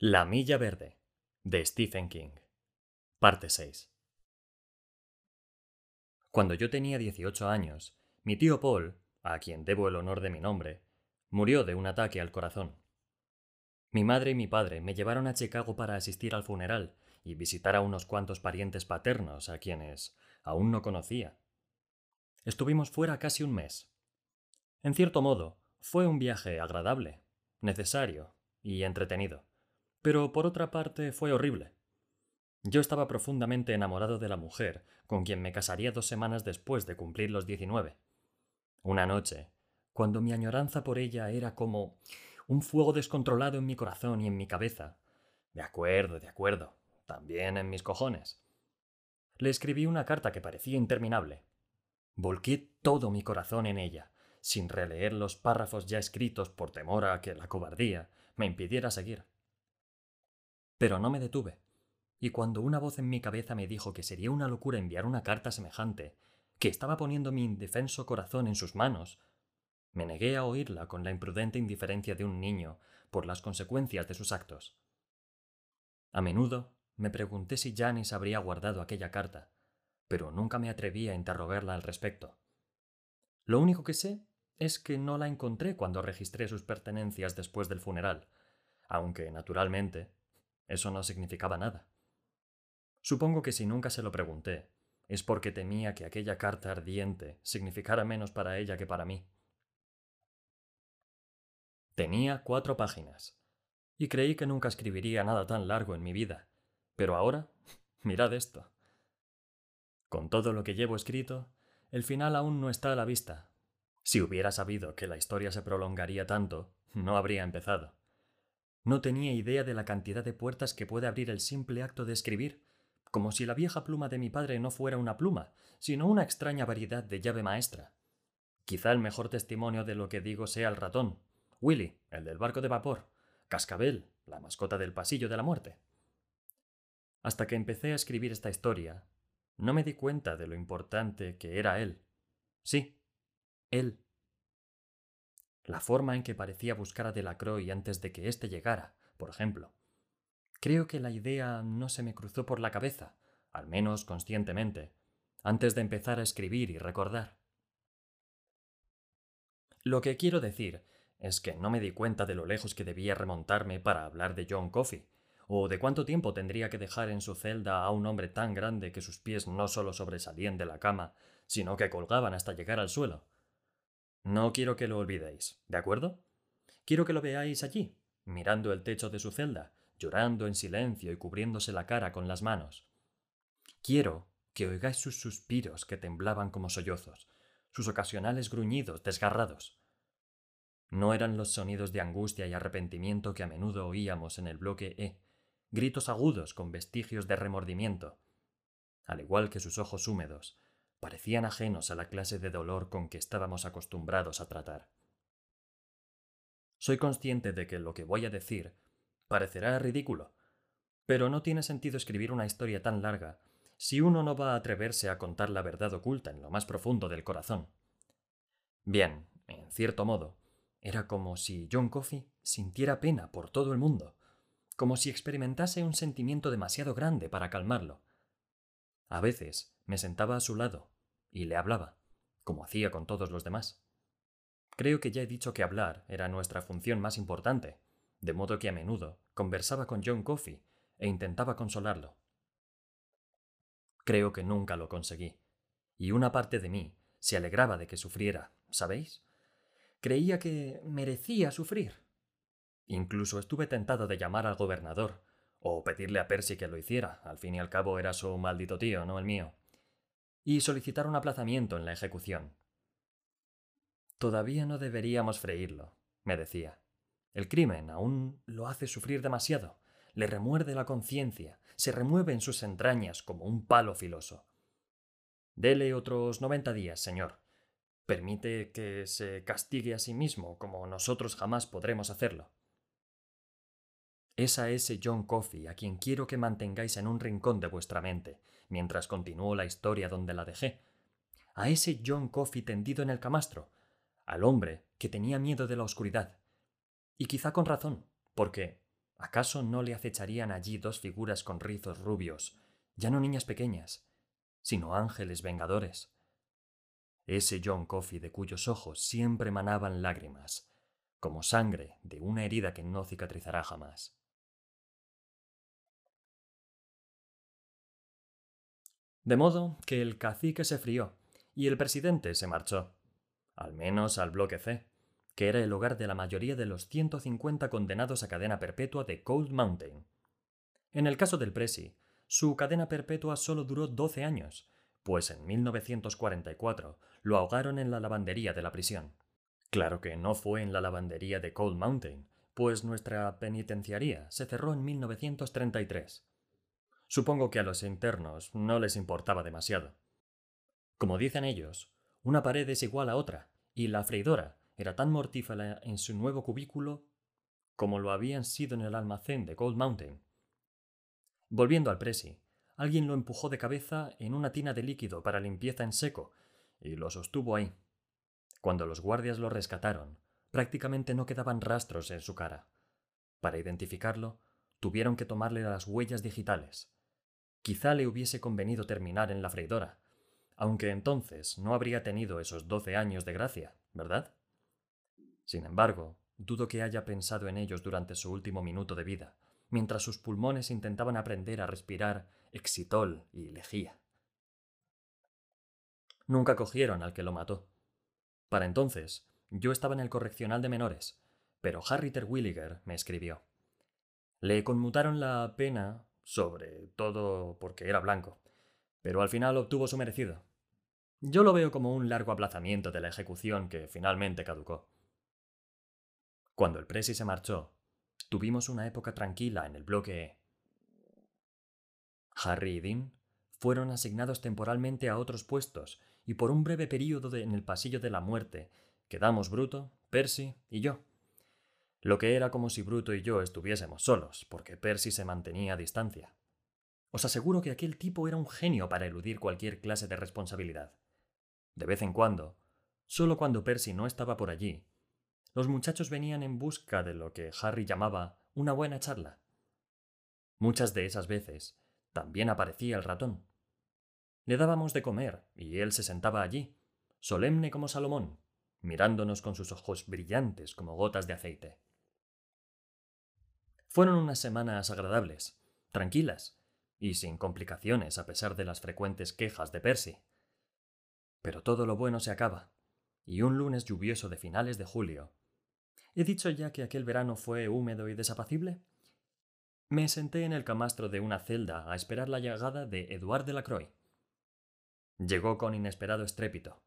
La Milla Verde, de Stephen King. Parte 6. Cuando yo tenía 18 años, mi tío Paul, a quien debo el honor de mi nombre, murió de un ataque al corazón. Mi madre y mi padre me llevaron a Chicago para asistir al funeral y visitar a unos cuantos parientes paternos a quienes aún no conocía. Estuvimos fuera casi un mes. En cierto modo, fue un viaje agradable, necesario y entretenido pero por otra parte fue horrible. Yo estaba profundamente enamorado de la mujer con quien me casaría dos semanas después de cumplir los diecinueve. Una noche, cuando mi añoranza por ella era como un fuego descontrolado en mi corazón y en mi cabeza. De acuerdo, de acuerdo, también en mis cojones. Le escribí una carta que parecía interminable. Volqué todo mi corazón en ella, sin releer los párrafos ya escritos por temor a que la cobardía me impidiera seguir. Pero no me detuve, y cuando una voz en mi cabeza me dijo que sería una locura enviar una carta semejante, que estaba poniendo mi indefenso corazón en sus manos, me negué a oírla con la imprudente indiferencia de un niño por las consecuencias de sus actos. A menudo me pregunté si Janice habría guardado aquella carta, pero nunca me atreví a interrogarla al respecto. Lo único que sé es que no la encontré cuando registré sus pertenencias después del funeral, aunque, naturalmente, eso no significaba nada. Supongo que si nunca se lo pregunté, es porque temía que aquella carta ardiente significara menos para ella que para mí. Tenía cuatro páginas, y creí que nunca escribiría nada tan largo en mi vida, pero ahora, mirad esto. Con todo lo que llevo escrito, el final aún no está a la vista. Si hubiera sabido que la historia se prolongaría tanto, no habría empezado. No tenía idea de la cantidad de puertas que puede abrir el simple acto de escribir, como si la vieja pluma de mi padre no fuera una pluma, sino una extraña variedad de llave maestra. Quizá el mejor testimonio de lo que digo sea el ratón, Willy, el del barco de vapor, Cascabel, la mascota del pasillo de la muerte. Hasta que empecé a escribir esta historia, no me di cuenta de lo importante que era él. Sí, él la forma en que parecía buscar a Delacroix antes de que éste llegara, por ejemplo. Creo que la idea no se me cruzó por la cabeza, al menos conscientemente, antes de empezar a escribir y recordar. Lo que quiero decir es que no me di cuenta de lo lejos que debía remontarme para hablar de John Coffey, o de cuánto tiempo tendría que dejar en su celda a un hombre tan grande que sus pies no solo sobresalían de la cama, sino que colgaban hasta llegar al suelo, no quiero que lo olvidéis, ¿de acuerdo? Quiero que lo veáis allí, mirando el techo de su celda, llorando en silencio y cubriéndose la cara con las manos. Quiero que oigáis sus suspiros que temblaban como sollozos, sus ocasionales gruñidos desgarrados. No eran los sonidos de angustia y arrepentimiento que a menudo oíamos en el bloque E, gritos agudos con vestigios de remordimiento, al igual que sus ojos húmedos, parecían ajenos a la clase de dolor con que estábamos acostumbrados a tratar. Soy consciente de que lo que voy a decir parecerá ridículo, pero no tiene sentido escribir una historia tan larga si uno no va a atreverse a contar la verdad oculta en lo más profundo del corazón. Bien, en cierto modo, era como si John Coffey sintiera pena por todo el mundo, como si experimentase un sentimiento demasiado grande para calmarlo. A veces me sentaba a su lado y le hablaba, como hacía con todos los demás. Creo que ya he dicho que hablar era nuestra función más importante, de modo que a menudo conversaba con John Coffey e intentaba consolarlo. Creo que nunca lo conseguí, y una parte de mí se alegraba de que sufriera, ¿sabéis? Creía que merecía sufrir. Incluso estuve tentado de llamar al gobernador, o pedirle a Percy que lo hiciera, al fin y al cabo era su maldito tío, no el mío y solicitar un aplazamiento en la ejecución. Todavía no deberíamos freírlo, me decía. El crimen aún lo hace sufrir demasiado, le remuerde la conciencia, se remueve en sus entrañas como un palo filoso. Dele otros noventa días, señor. Permite que se castigue a sí mismo como nosotros jamás podremos hacerlo. Es a ese John Coffey a quien quiero que mantengáis en un rincón de vuestra mente, mientras continúo la historia donde la dejé. A ese John Coffey tendido en el camastro, al hombre que tenía miedo de la oscuridad. Y quizá con razón, porque, ¿Acaso no le acecharían allí dos figuras con rizos rubios, ya no niñas pequeñas, sino ángeles vengadores? Ese John Coffey de cuyos ojos siempre manaban lágrimas, como sangre de una herida que no cicatrizará jamás. De modo que el cacique se frió y el presidente se marchó, al menos al bloque C, que era el hogar de la mayoría de los 150 condenados a cadena perpetua de Cold Mountain. En el caso del Presi, su cadena perpetua solo duró 12 años, pues en 1944 lo ahogaron en la lavandería de la prisión. Claro que no fue en la lavandería de Cold Mountain, pues nuestra penitenciaría se cerró en 1933. Supongo que a los internos no les importaba demasiado. Como dicen ellos, una pared es igual a otra, y la freidora era tan mortífera en su nuevo cubículo como lo habían sido en el almacén de Gold Mountain. Volviendo al Presi, alguien lo empujó de cabeza en una tina de líquido para limpieza en seco y lo sostuvo ahí. Cuando los guardias lo rescataron, prácticamente no quedaban rastros en su cara. Para identificarlo, tuvieron que tomarle las huellas digitales. Quizá le hubiese convenido terminar en la freidora, aunque entonces no habría tenido esos doce años de gracia, ¿verdad? Sin embargo, dudo que haya pensado en ellos durante su último minuto de vida, mientras sus pulmones intentaban aprender a respirar exitol y lejía. Nunca cogieron al que lo mató. Para entonces, yo estaba en el correccional de menores, pero Harry Terwilliger me escribió. Le conmutaron la pena sobre todo porque era blanco, pero al final obtuvo su merecido. Yo lo veo como un largo aplazamiento de la ejecución que finalmente caducó. Cuando el Presi se marchó, tuvimos una época tranquila en el bloque E. Harry y Dean fueron asignados temporalmente a otros puestos y por un breve período en el pasillo de la muerte quedamos Bruto, Percy y yo lo que era como si Bruto y yo estuviésemos solos, porque Percy se mantenía a distancia. Os aseguro que aquel tipo era un genio para eludir cualquier clase de responsabilidad. De vez en cuando, solo cuando Percy no estaba por allí, los muchachos venían en busca de lo que Harry llamaba una buena charla. Muchas de esas veces también aparecía el ratón. Le dábamos de comer y él se sentaba allí, solemne como Salomón, mirándonos con sus ojos brillantes como gotas de aceite. Fueron unas semanas agradables, tranquilas y sin complicaciones a pesar de las frecuentes quejas de Percy. Pero todo lo bueno se acaba, y un lunes lluvioso de finales de julio. ¿He dicho ya que aquel verano fue húmedo y desapacible? Me senté en el camastro de una celda a esperar la llegada de Eduard de Lacroix. Llegó con inesperado estrépito.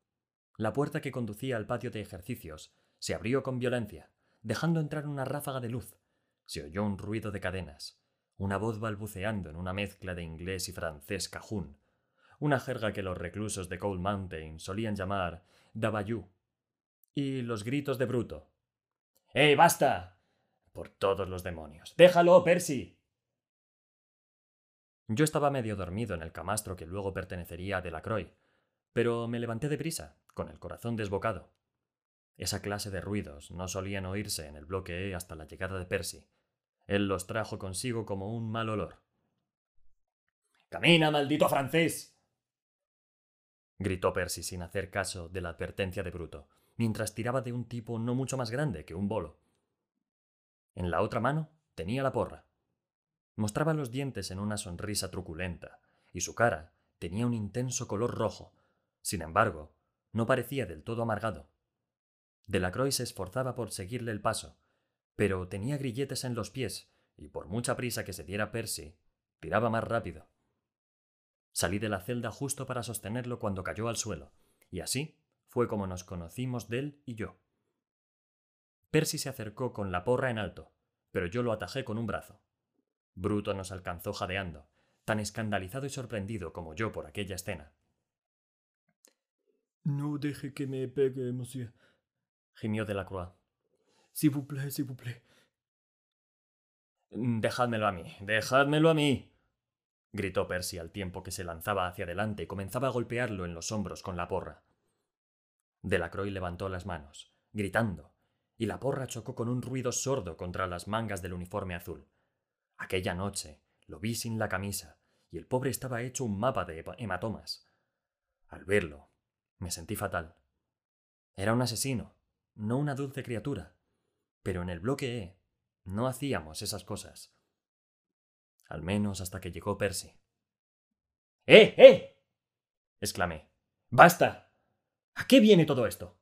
La puerta que conducía al patio de ejercicios se abrió con violencia, dejando entrar una ráfaga de luz se oyó un ruido de cadenas, una voz balbuceando en una mezcla de inglés y francés cajún, una jerga que los reclusos de Cold Mountain solían llamar Dabayú, y los gritos de Bruto. ¡Eh, basta! Por todos los demonios. ¡Déjalo, Percy! Yo estaba medio dormido en el camastro que luego pertenecería a Delacroix, pero me levanté deprisa, con el corazón desbocado. Esa clase de ruidos no solían oírse en el bloque E hasta la llegada de Percy, él los trajo consigo como un mal olor. ¡Camina, maldito francés! gritó Percy sin hacer caso de la advertencia de Bruto, mientras tiraba de un tipo no mucho más grande que un bolo. En la otra mano tenía la porra. Mostraba los dientes en una sonrisa truculenta, y su cara tenía un intenso color rojo. Sin embargo, no parecía del todo amargado. Delacroix se esforzaba por seguirle el paso, pero tenía grilletes en los pies, y por mucha prisa que se diera Percy, tiraba más rápido. Salí de la celda justo para sostenerlo cuando cayó al suelo, y así fue como nos conocimos él y yo. Percy se acercó con la porra en alto, pero yo lo atajé con un brazo. Bruto nos alcanzó jadeando, tan escandalizado y sorprendido como yo por aquella escena. No deje que me pegue, monsieur, gimió Delacroix. S'il vous plaît, s'il vous plaît. Dejádmelo a mí, dejádmelo a mí. gritó Percy al tiempo que se lanzaba hacia adelante y comenzaba a golpearlo en los hombros con la porra. Delacroix levantó las manos, gritando, y la porra chocó con un ruido sordo contra las mangas del uniforme azul, Aquella noche lo vi sin la camisa y el pobre estaba hecho un mapa de hematomas. Al verlo, me sentí fatal. Era un asesino, no una dulce criatura. Pero en el bloque E no hacíamos esas cosas. Al menos hasta que llegó Percy. ¡Eh! ¡Eh! exclamé. ¡Basta! ¿A qué viene todo esto?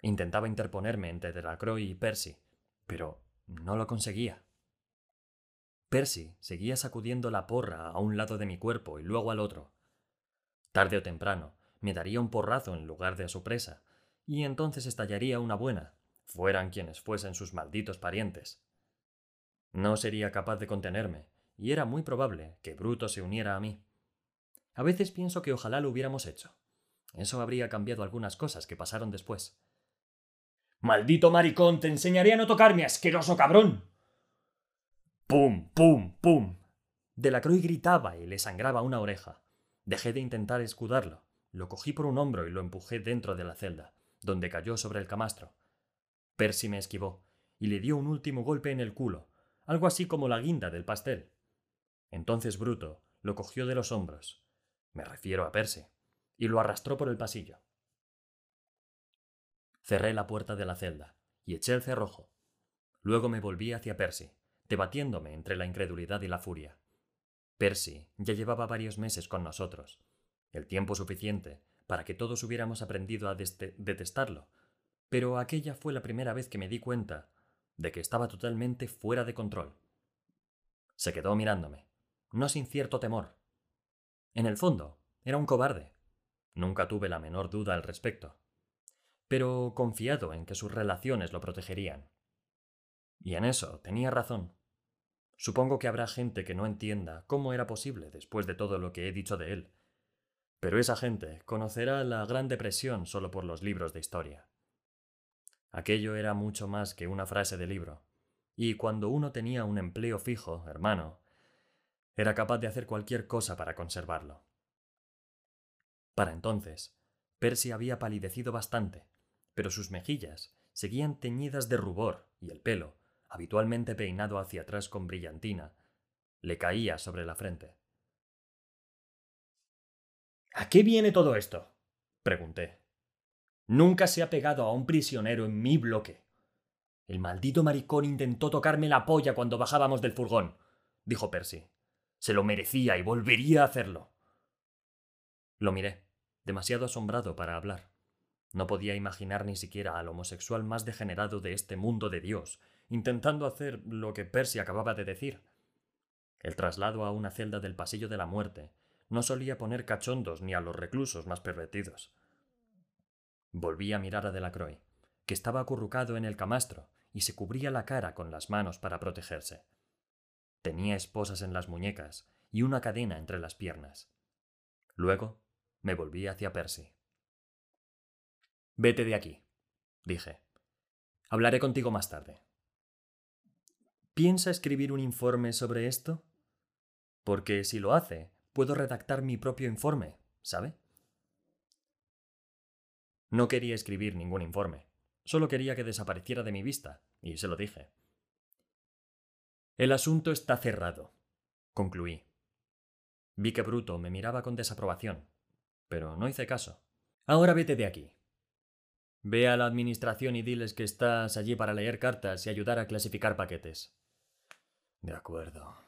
Intentaba interponerme entre Delacroix y Percy, pero no lo conseguía. Percy seguía sacudiendo la porra a un lado de mi cuerpo y luego al otro. Tarde o temprano me daría un porrazo en lugar de a su presa, y entonces estallaría una buena, fueran quienes fuesen sus malditos parientes. No sería capaz de contenerme, y era muy probable que Bruto se uniera a mí. A veces pienso que ojalá lo hubiéramos hecho. Eso habría cambiado algunas cosas que pasaron después. ¡Maldito maricón! ¡Te enseñaré a no tocarme, asqueroso cabrón! ¡Pum! ¡Pum! ¡Pum! Delacroix gritaba y le sangraba una oreja. Dejé de intentar escudarlo. Lo cogí por un hombro y lo empujé dentro de la celda, donde cayó sobre el camastro. Percy me esquivó y le dio un último golpe en el culo, algo así como la guinda del pastel. Entonces Bruto lo cogió de los hombros. Me refiero a Percy, y lo arrastró por el pasillo. Cerré la puerta de la celda y eché el cerrojo. Luego me volví hacia Percy, debatiéndome entre la incredulidad y la furia. Percy ya llevaba varios meses con nosotros, el tiempo suficiente para que todos hubiéramos aprendido a detestarlo, pero aquella fue la primera vez que me di cuenta de que estaba totalmente fuera de control. Se quedó mirándome, no sin cierto temor. En el fondo, era un cobarde. Nunca tuve la menor duda al respecto pero confiado en que sus relaciones lo protegerían. Y en eso tenía razón. Supongo que habrá gente que no entienda cómo era posible después de todo lo que he dicho de él. Pero esa gente conocerá la Gran Depresión solo por los libros de historia. Aquello era mucho más que una frase de libro, y cuando uno tenía un empleo fijo, hermano, era capaz de hacer cualquier cosa para conservarlo. Para entonces, Percy había palidecido bastante, pero sus mejillas seguían teñidas de rubor y el pelo, habitualmente peinado hacia atrás con brillantina, le caía sobre la frente. ¿A qué viene todo esto? pregunté. Nunca se ha pegado a un prisionero en mi bloque. El maldito maricón intentó tocarme la polla cuando bajábamos del furgón, dijo Percy. Se lo merecía y volvería a hacerlo. Lo miré, demasiado asombrado para hablar. No podía imaginar ni siquiera al homosexual más degenerado de este mundo de Dios, intentando hacer lo que Percy acababa de decir. El traslado a una celda del pasillo de la muerte no solía poner cachondos ni a los reclusos más pervertidos. Volví a mirar a Delacroix, que estaba acurrucado en el camastro y se cubría la cara con las manos para protegerse. Tenía esposas en las muñecas y una cadena entre las piernas. Luego me volví hacia Percy. Vete de aquí, dije. Hablaré contigo más tarde. ¿Piensa escribir un informe sobre esto? Porque si lo hace, puedo redactar mi propio informe, ¿sabe? No quería escribir ningún informe, solo quería que desapareciera de mi vista, y se lo dije. El asunto está cerrado, concluí. Vi que Bruto me miraba con desaprobación, pero no hice caso. Ahora vete de aquí. Ve a la administración y diles que estás allí para leer cartas y ayudar a clasificar paquetes. De acuerdo.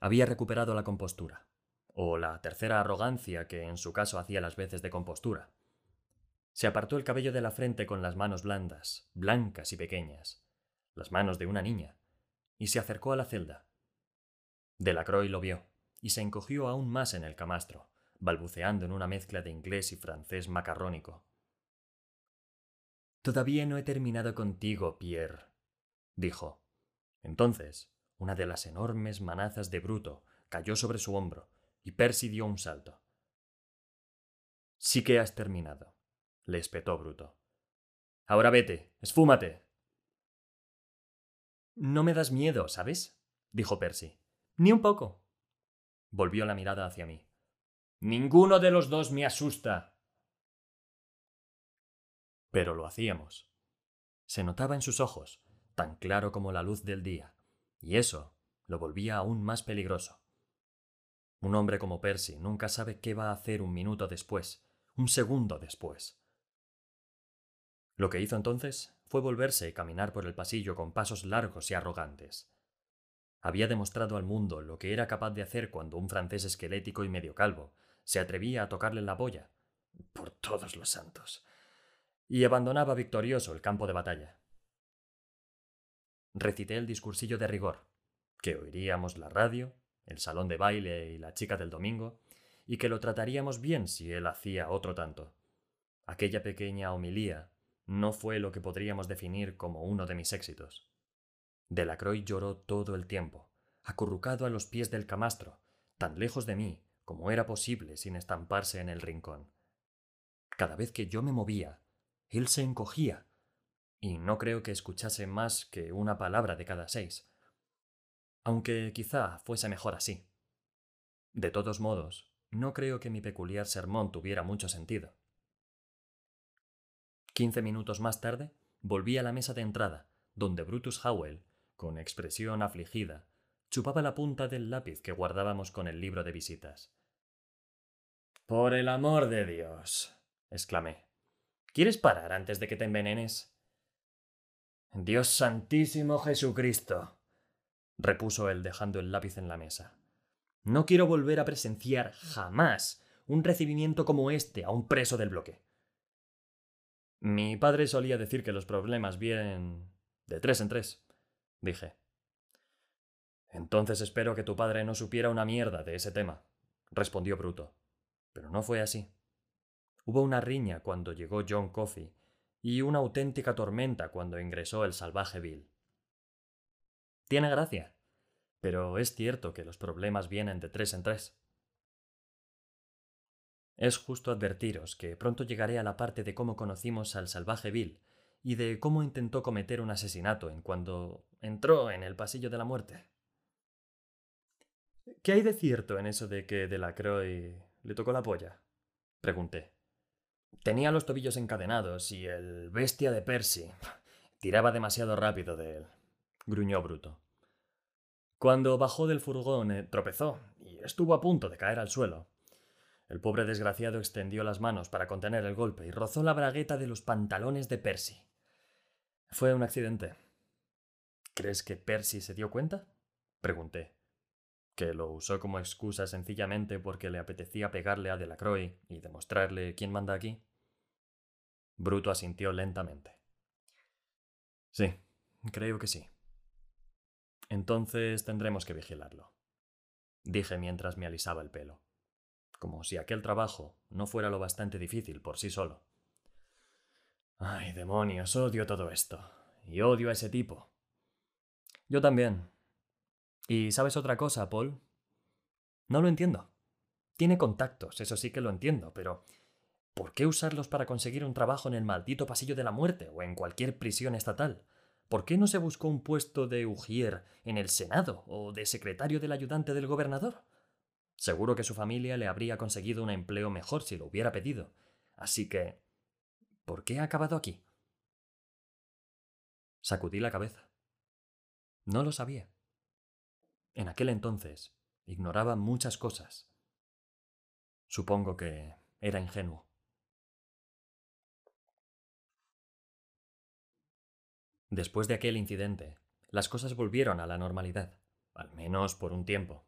Había recuperado la compostura, o la tercera arrogancia que en su caso hacía las veces de compostura. Se apartó el cabello de la frente con las manos blandas, blancas y pequeñas, las manos de una niña, y se acercó a la celda. Delacroix lo vio, y se encogió aún más en el camastro, balbuceando en una mezcla de inglés y francés macarrónico. Todavía no he terminado contigo, Pierre, dijo. Entonces, una de las enormes manazas de Bruto cayó sobre su hombro, y Percy dio un salto. Sí que has terminado, le espetó Bruto. Ahora vete, esfúmate. No me das miedo, ¿sabes? dijo Percy. Ni un poco. Volvió la mirada hacia mí. Ninguno de los dos me asusta, pero lo hacíamos. Se notaba en sus ojos, tan claro como la luz del día, y eso lo volvía aún más peligroso. Un hombre como Percy nunca sabe qué va a hacer un minuto después, un segundo después. Lo que hizo entonces fue volverse y caminar por el pasillo con pasos largos y arrogantes. Había demostrado al mundo lo que era capaz de hacer cuando un francés esquelético y medio calvo se atrevía a tocarle la boya, por todos los santos, y abandonaba victorioso el campo de batalla. Recité el discursillo de rigor, que oiríamos la radio, el salón de baile y la chica del domingo, y que lo trataríamos bien si él hacía otro tanto. Aquella pequeña homilía no fue lo que podríamos definir como uno de mis éxitos. Delacroix lloró todo el tiempo, acurrucado a los pies del camastro, tan lejos de mí como era posible sin estamparse en el rincón. Cada vez que yo me movía, él se encogía, y no creo que escuchase más que una palabra de cada seis, aunque quizá fuese mejor así. De todos modos, no creo que mi peculiar sermón tuviera mucho sentido. Quince minutos más tarde, volví a la mesa de entrada, donde Brutus Howell, con expresión afligida, chupaba la punta del lápiz que guardábamos con el libro de visitas. Por el amor de Dios, exclamé. ¿Quieres parar antes de que te envenenes? Dios santísimo Jesucristo, repuso él dejando el lápiz en la mesa. No quiero volver a presenciar jamás un recibimiento como este a un preso del bloque. Mi padre solía decir que los problemas vienen de tres en tres, dije. Entonces espero que tu padre no supiera una mierda de ese tema, respondió Bruto. Pero no fue así. Hubo una riña cuando llegó John Coffey y una auténtica tormenta cuando ingresó el salvaje Bill. Tiene gracia, pero es cierto que los problemas vienen de tres en tres. Es justo advertiros que pronto llegaré a la parte de cómo conocimos al salvaje Bill y de cómo intentó cometer un asesinato en cuando entró en el pasillo de la muerte. ¿Qué hay de cierto en eso de que Delacroix le tocó la polla? pregunté. Tenía los tobillos encadenados y el bestia de Percy tiraba demasiado rápido de él, gruñó Bruto. Cuando bajó del furgón eh, tropezó y estuvo a punto de caer al suelo. El pobre desgraciado extendió las manos para contener el golpe y rozó la bragueta de los pantalones de Percy. Fue un accidente. ¿Crees que Percy se dio cuenta? pregunté. ¿Que lo usó como excusa sencillamente porque le apetecía pegarle a Delacroix y demostrarle quién manda aquí? Bruto asintió lentamente. Sí, creo que sí. Entonces tendremos que vigilarlo, dije mientras me alisaba el pelo como si aquel trabajo no fuera lo bastante difícil por sí solo. Ay, demonios, odio todo esto. Y odio a ese tipo. Yo también. ¿Y sabes otra cosa, Paul? No lo entiendo. Tiene contactos, eso sí que lo entiendo, pero ¿por qué usarlos para conseguir un trabajo en el maldito pasillo de la muerte o en cualquier prisión estatal? ¿Por qué no se buscó un puesto de ujier en el Senado o de secretario del ayudante del gobernador? Seguro que su familia le habría conseguido un empleo mejor si lo hubiera pedido. Así que... ¿Por qué ha acabado aquí? Sacudí la cabeza. No lo sabía. En aquel entonces ignoraba muchas cosas. Supongo que era ingenuo. Después de aquel incidente, las cosas volvieron a la normalidad, al menos por un tiempo.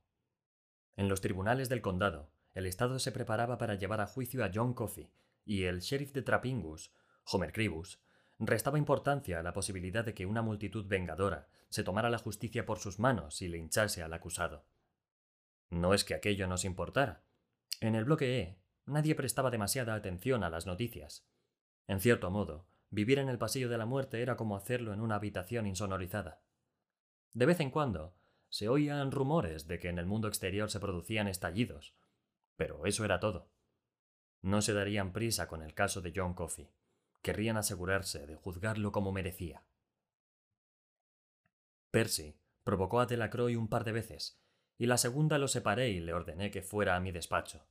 En los tribunales del condado, el Estado se preparaba para llevar a juicio a John Coffey, y el sheriff de Trapingus, Homer Cribus, restaba importancia a la posibilidad de que una multitud vengadora se tomara la justicia por sus manos y le hinchase al acusado. No es que aquello nos importara. En el bloque E, nadie prestaba demasiada atención a las noticias. En cierto modo, vivir en el pasillo de la muerte era como hacerlo en una habitación insonorizada. De vez en cuando, se oían rumores de que en el mundo exterior se producían estallidos, pero eso era todo. No se darían prisa con el caso de John Coffey. Querrían asegurarse de juzgarlo como merecía. Percy provocó a Delacroix un par de veces, y la segunda lo separé y le ordené que fuera a mi despacho.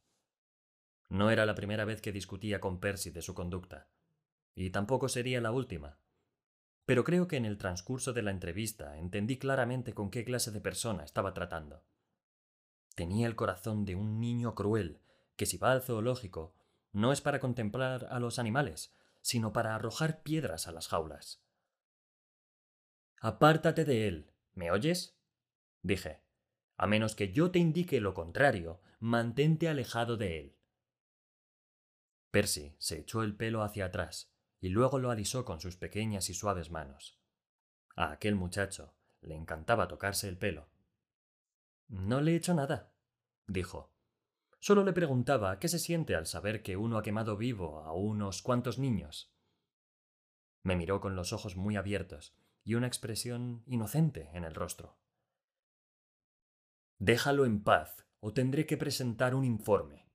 No era la primera vez que discutía con Percy de su conducta, y tampoco sería la última. Pero creo que en el transcurso de la entrevista entendí claramente con qué clase de persona estaba tratando. Tenía el corazón de un niño cruel, que si va al zoológico, no es para contemplar a los animales, sino para arrojar piedras a las jaulas. Apártate de él, ¿me oyes? dije. A menos que yo te indique lo contrario, mantente alejado de él. Percy se echó el pelo hacia atrás y luego lo alisó con sus pequeñas y suaves manos. A aquel muchacho le encantaba tocarse el pelo. No le he hecho nada, dijo. Solo le preguntaba qué se siente al saber que uno ha quemado vivo a unos cuantos niños. Me miró con los ojos muy abiertos y una expresión inocente en el rostro. Déjalo en paz o tendré que presentar un informe.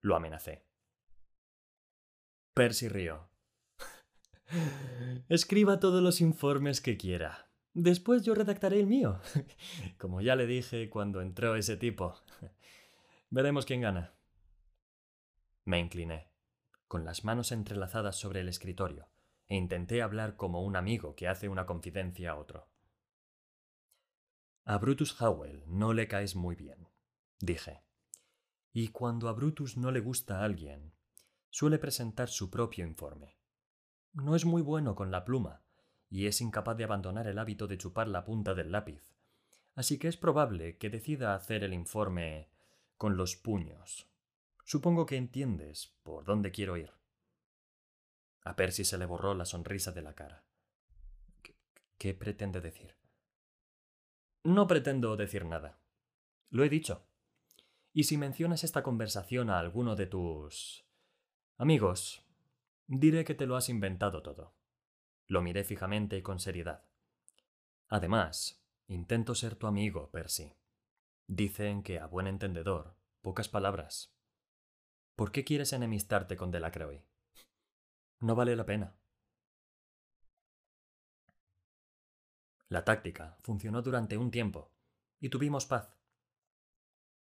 Lo amenacé. Percy rió. Escriba todos los informes que quiera. Después yo redactaré el mío. Como ya le dije cuando entró ese tipo. Veremos quién gana. Me incliné, con las manos entrelazadas sobre el escritorio, e intenté hablar como un amigo que hace una confidencia a otro. A Brutus Howell no le caes muy bien, dije. Y cuando a Brutus no le gusta a alguien, suele presentar su propio informe. No es muy bueno con la pluma, y es incapaz de abandonar el hábito de chupar la punta del lápiz, así que es probable que decida hacer el informe con los puños. Supongo que entiendes por dónde quiero ir. A Percy se le borró la sonrisa de la cara. ¿Qué, qué pretende decir? No pretendo decir nada. Lo he dicho. Y si mencionas esta conversación a alguno de tus Amigos, diré que te lo has inventado todo. Lo miré fijamente y con seriedad. Además, intento ser tu amigo, Percy. Dicen que a buen entendedor, pocas palabras. ¿Por qué quieres enemistarte con Delacroix? No vale la pena. La táctica funcionó durante un tiempo, y tuvimos paz.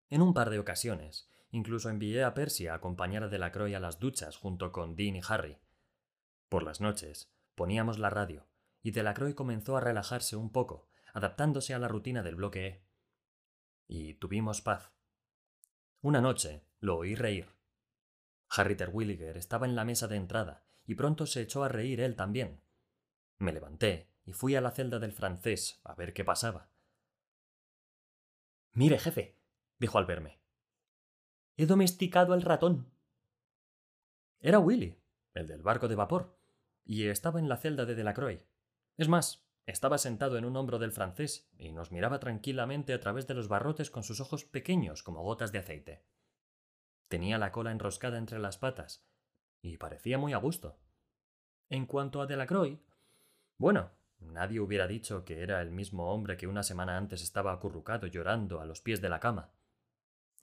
En un par de ocasiones, Incluso envié a Percy a acompañar a Delacroix a las duchas junto con Dean y Harry. Por las noches poníamos la radio y Delacroix comenzó a relajarse un poco, adaptándose a la rutina del bloque E. Y tuvimos paz. Una noche lo oí reír. Harry Terwilliger estaba en la mesa de entrada y pronto se echó a reír él también. Me levanté y fui a la celda del francés a ver qué pasaba. Mire, jefe, dijo al verme. He domesticado al ratón. Era Willy, el del barco de vapor, y estaba en la celda de Delacroix. Es más, estaba sentado en un hombro del francés y nos miraba tranquilamente a través de los barrotes con sus ojos pequeños como gotas de aceite. Tenía la cola enroscada entre las patas y parecía muy a gusto. En cuanto a Delacroix, bueno, nadie hubiera dicho que era el mismo hombre que una semana antes estaba acurrucado llorando a los pies de la cama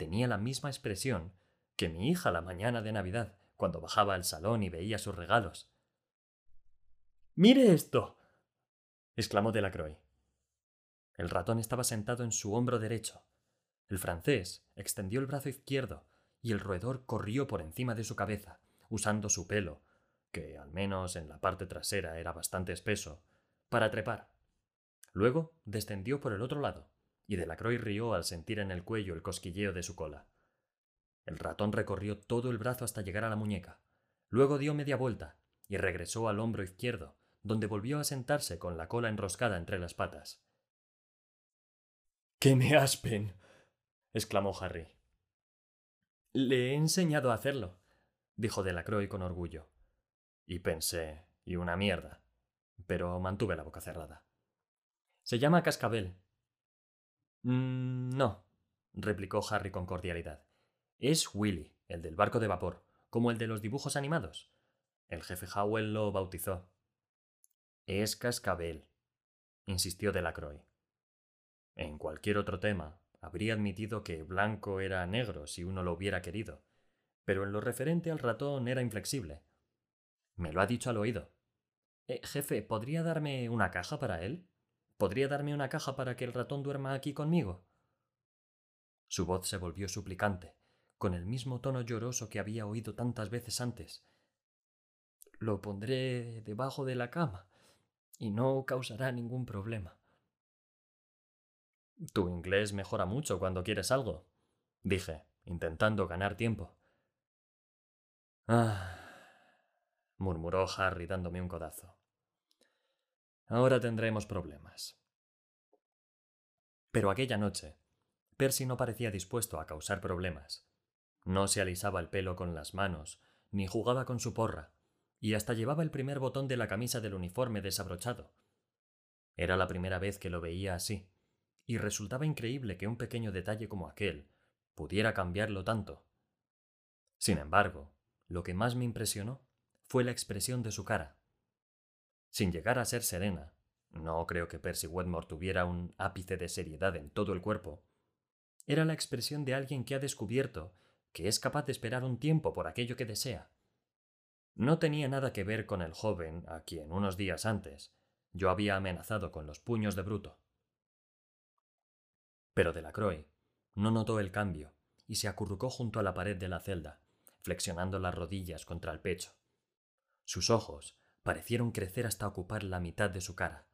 tenía la misma expresión que mi hija la mañana de Navidad, cuando bajaba al salón y veía sus regalos. ¡Mire esto! Exclamó Delacroix. El ratón estaba sentado en su hombro derecho. El francés extendió el brazo izquierdo y el roedor corrió por encima de su cabeza, usando su pelo, que al menos en la parte trasera era bastante espeso, para trepar. Luego descendió por el otro lado y Delacroix rió al sentir en el cuello el cosquilleo de su cola. El ratón recorrió todo el brazo hasta llegar a la muñeca. Luego dio media vuelta y regresó al hombro izquierdo, donde volvió a sentarse con la cola enroscada entre las patas. ¡Que me aspen! exclamó Harry. Le he enseñado a hacerlo, dijo Delacroix con orgullo. Y pensé, y una mierda. Pero mantuve la boca cerrada. Se llama cascabel, Mm, no, replicó Harry con cordialidad. Es Willy, el del barco de vapor, como el de los dibujos animados. El jefe Howell lo bautizó. Es Cascabel, insistió Delacroix. En cualquier otro tema, habría admitido que blanco era negro si uno lo hubiera querido, pero en lo referente al ratón era inflexible. Me lo ha dicho al oído. Eh, jefe, ¿podría darme una caja para él? ¿Podría darme una caja para que el ratón duerma aquí conmigo? Su voz se volvió suplicante, con el mismo tono lloroso que había oído tantas veces antes. Lo pondré debajo de la cama. Y no causará ningún problema. Tu inglés mejora mucho cuando quieres algo, dije, intentando ganar tiempo. Ah, murmuró Harry dándome un codazo. Ahora tendremos problemas. Pero aquella noche, Percy no parecía dispuesto a causar problemas. No se alisaba el pelo con las manos, ni jugaba con su porra, y hasta llevaba el primer botón de la camisa del uniforme desabrochado. Era la primera vez que lo veía así, y resultaba increíble que un pequeño detalle como aquel pudiera cambiarlo tanto. Sin embargo, lo que más me impresionó fue la expresión de su cara. Sin llegar a ser serena, no creo que Percy Wetmore tuviera un ápice de seriedad en todo el cuerpo, era la expresión de alguien que ha descubierto que es capaz de esperar un tiempo por aquello que desea. No tenía nada que ver con el joven a quien unos días antes yo había amenazado con los puños de bruto. Pero Delacroix no notó el cambio y se acurrucó junto a la pared de la celda, flexionando las rodillas contra el pecho. Sus ojos parecieron crecer hasta ocupar la mitad de su cara.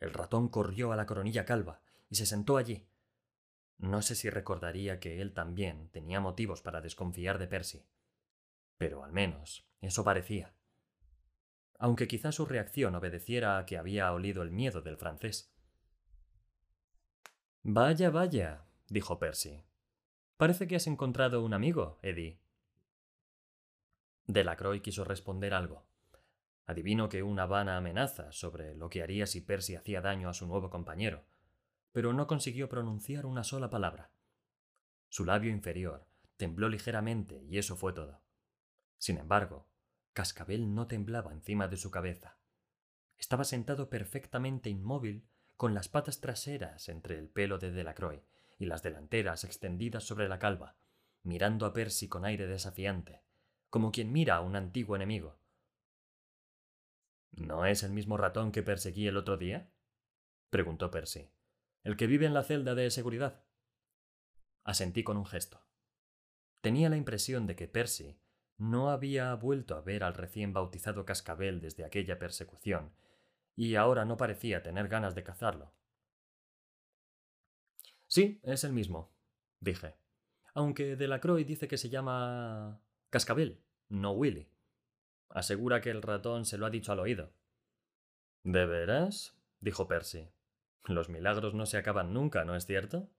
El ratón corrió a la coronilla calva y se sentó allí. No sé si recordaría que él también tenía motivos para desconfiar de Percy. Pero al menos eso parecía. Aunque quizá su reacción obedeciera a que había olido el miedo del francés. Vaya, vaya, dijo Percy. Parece que has encontrado un amigo, Eddie. Delacroix quiso responder algo. Adivino que una vana amenaza sobre lo que haría si Percy hacía daño a su nuevo compañero, pero no consiguió pronunciar una sola palabra. Su labio inferior tembló ligeramente y eso fue todo. Sin embargo, Cascabel no temblaba encima de su cabeza. Estaba sentado perfectamente inmóvil, con las patas traseras entre el pelo de Delacroix y las delanteras extendidas sobre la calva, mirando a Percy con aire desafiante, como quien mira a un antiguo enemigo. ¿No es el mismo ratón que perseguí el otro día? preguntó Percy. ¿El que vive en la celda de seguridad? Asentí con un gesto. Tenía la impresión de que Percy no había vuelto a ver al recién bautizado cascabel desde aquella persecución, y ahora no parecía tener ganas de cazarlo. Sí, es el mismo, dije. Aunque Delacroix dice que se llama Cascabel, no Willy. Asegura que el ratón se lo ha dicho al oído. ¿De veras? dijo Percy. Los milagros no se acaban nunca, ¿no es cierto?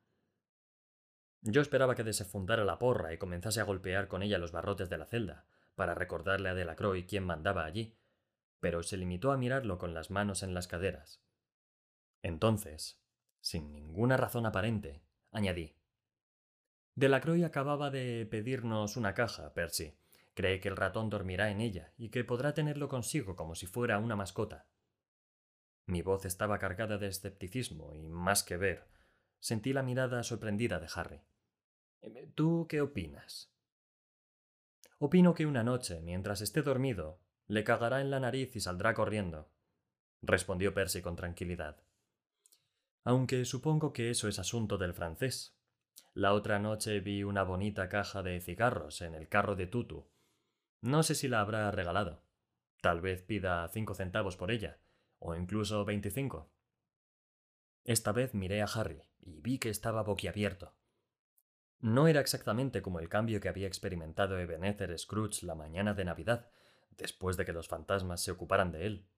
Yo esperaba que desefundara la porra y comenzase a golpear con ella los barrotes de la celda, para recordarle a Delacroix quién mandaba allí, pero se limitó a mirarlo con las manos en las caderas. Entonces, sin ninguna razón aparente, añadí. Delacroix acababa de pedirnos una caja, Percy. Cree que el ratón dormirá en ella y que podrá tenerlo consigo como si fuera una mascota. Mi voz estaba cargada de escepticismo y, más que ver, sentí la mirada sorprendida de Harry. Eh, ¿Tú qué opinas? Opino que una noche, mientras esté dormido, le cagará en la nariz y saldrá corriendo, respondió Percy con tranquilidad. Aunque supongo que eso es asunto del francés. La otra noche vi una bonita caja de cigarros en el carro de Tutu. No sé si la habrá regalado. Tal vez pida cinco centavos por ella, o incluso veinticinco. Esta vez miré a Harry y vi que estaba boquiabierto. No era exactamente como el cambio que había experimentado Ebenezer Scrooge la mañana de Navidad, después de que los fantasmas se ocuparan de él,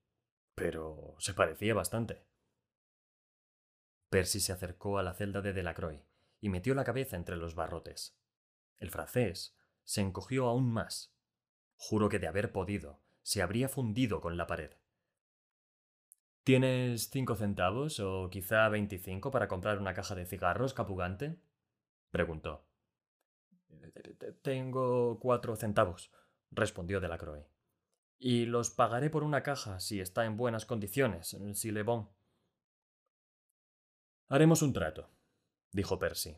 pero se parecía bastante. Percy se acercó a la celda de Delacroix y metió la cabeza entre los barrotes. El francés se encogió aún más. Juro que de haber podido, se habría fundido con la pared. ¿Tienes cinco centavos o quizá veinticinco para comprar una caja de cigarros, capugante? preguntó. Tengo cuatro centavos, respondió Delacroix. Y los pagaré por una caja si está en buenas condiciones, si le bon. Haremos un trato, dijo Percy.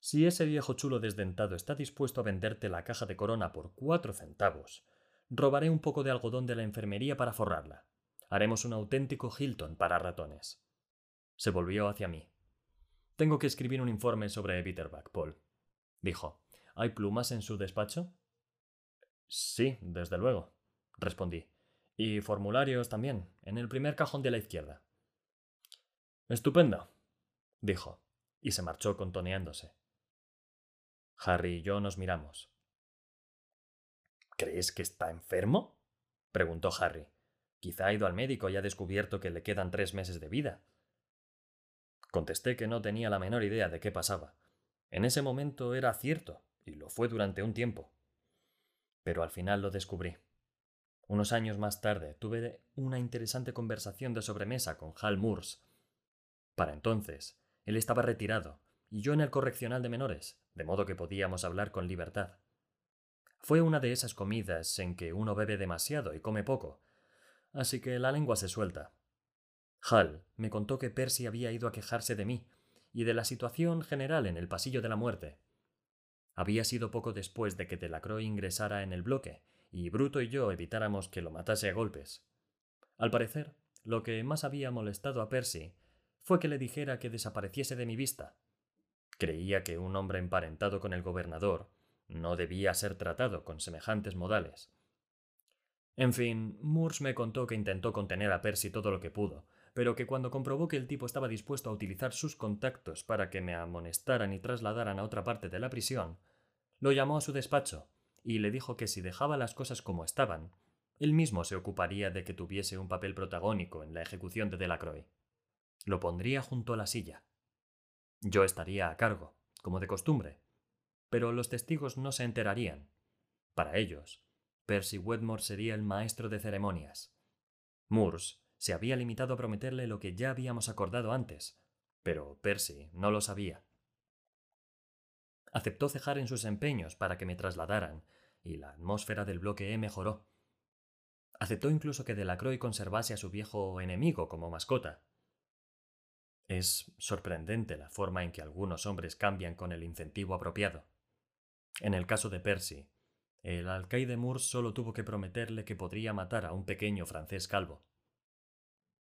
Si ese viejo chulo desdentado está dispuesto a venderte la caja de corona por cuatro centavos, robaré un poco de algodón de la enfermería para forrarla. Haremos un auténtico Hilton para ratones. Se volvió hacia mí. Tengo que escribir un informe sobre Bitterback, Paul. Dijo. ¿Hay plumas en su despacho? Sí, desde luego, respondí. Y formularios también, en el primer cajón de la izquierda. Estupendo, dijo, y se marchó contoneándose. Harry y yo nos miramos. ¿Crees que está enfermo? preguntó Harry. Quizá ha ido al médico y ha descubierto que le quedan tres meses de vida. Contesté que no tenía la menor idea de qué pasaba. En ese momento era cierto, y lo fue durante un tiempo. Pero al final lo descubrí. Unos años más tarde tuve una interesante conversación de sobremesa con Hal Moores. Para entonces, él estaba retirado y yo en el correccional de menores, de modo que podíamos hablar con libertad. Fue una de esas comidas en que uno bebe demasiado y come poco, así que la lengua se suelta. Hal me contó que Percy había ido a quejarse de mí y de la situación general en el pasillo de la muerte. Había sido poco después de que Delacroix ingresara en el bloque y Bruto y yo evitáramos que lo matase a golpes. Al parecer, lo que más había molestado a Percy fue que le dijera que desapareciese de mi vista. Creía que un hombre emparentado con el gobernador no debía ser tratado con semejantes modales. En fin, Moores me contó que intentó contener a Percy todo lo que pudo, pero que cuando comprobó que el tipo estaba dispuesto a utilizar sus contactos para que me amonestaran y trasladaran a otra parte de la prisión, lo llamó a su despacho y le dijo que si dejaba las cosas como estaban, él mismo se ocuparía de que tuviese un papel protagónico en la ejecución de Delacroix. Lo pondría junto a la silla. Yo estaría a cargo, como de costumbre, pero los testigos no se enterarían. Para ellos, Percy Wedmore sería el maestro de ceremonias. Moores se había limitado a prometerle lo que ya habíamos acordado antes, pero Percy no lo sabía. Aceptó cejar en sus empeños para que me trasladaran, y la atmósfera del bloque E mejoró. Aceptó incluso que Delacroix conservase a su viejo enemigo como mascota. Es sorprendente la forma en que algunos hombres cambian con el incentivo apropiado. En el caso de Percy, el alcaide Moore solo tuvo que prometerle que podría matar a un pequeño francés calvo.